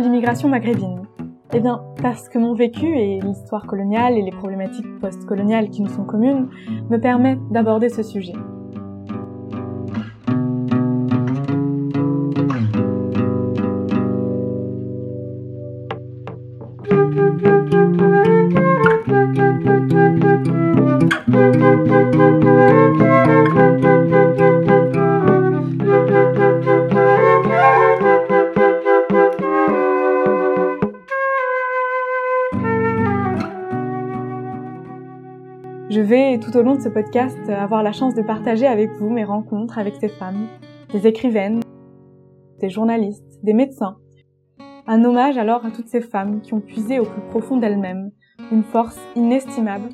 l'immigration maghrébine? Eh bien, parce que mon vécu et l'histoire coloniale et les problématiques post-coloniales qui nous sont communes me permettent d'aborder ce sujet. Je vais tout au long de ce podcast avoir la chance de partager avec vous mes rencontres avec ces femmes, des écrivaines, des journalistes, des médecins. Un hommage alors à toutes ces femmes qui ont puisé au plus profond d'elles-mêmes une force inestimable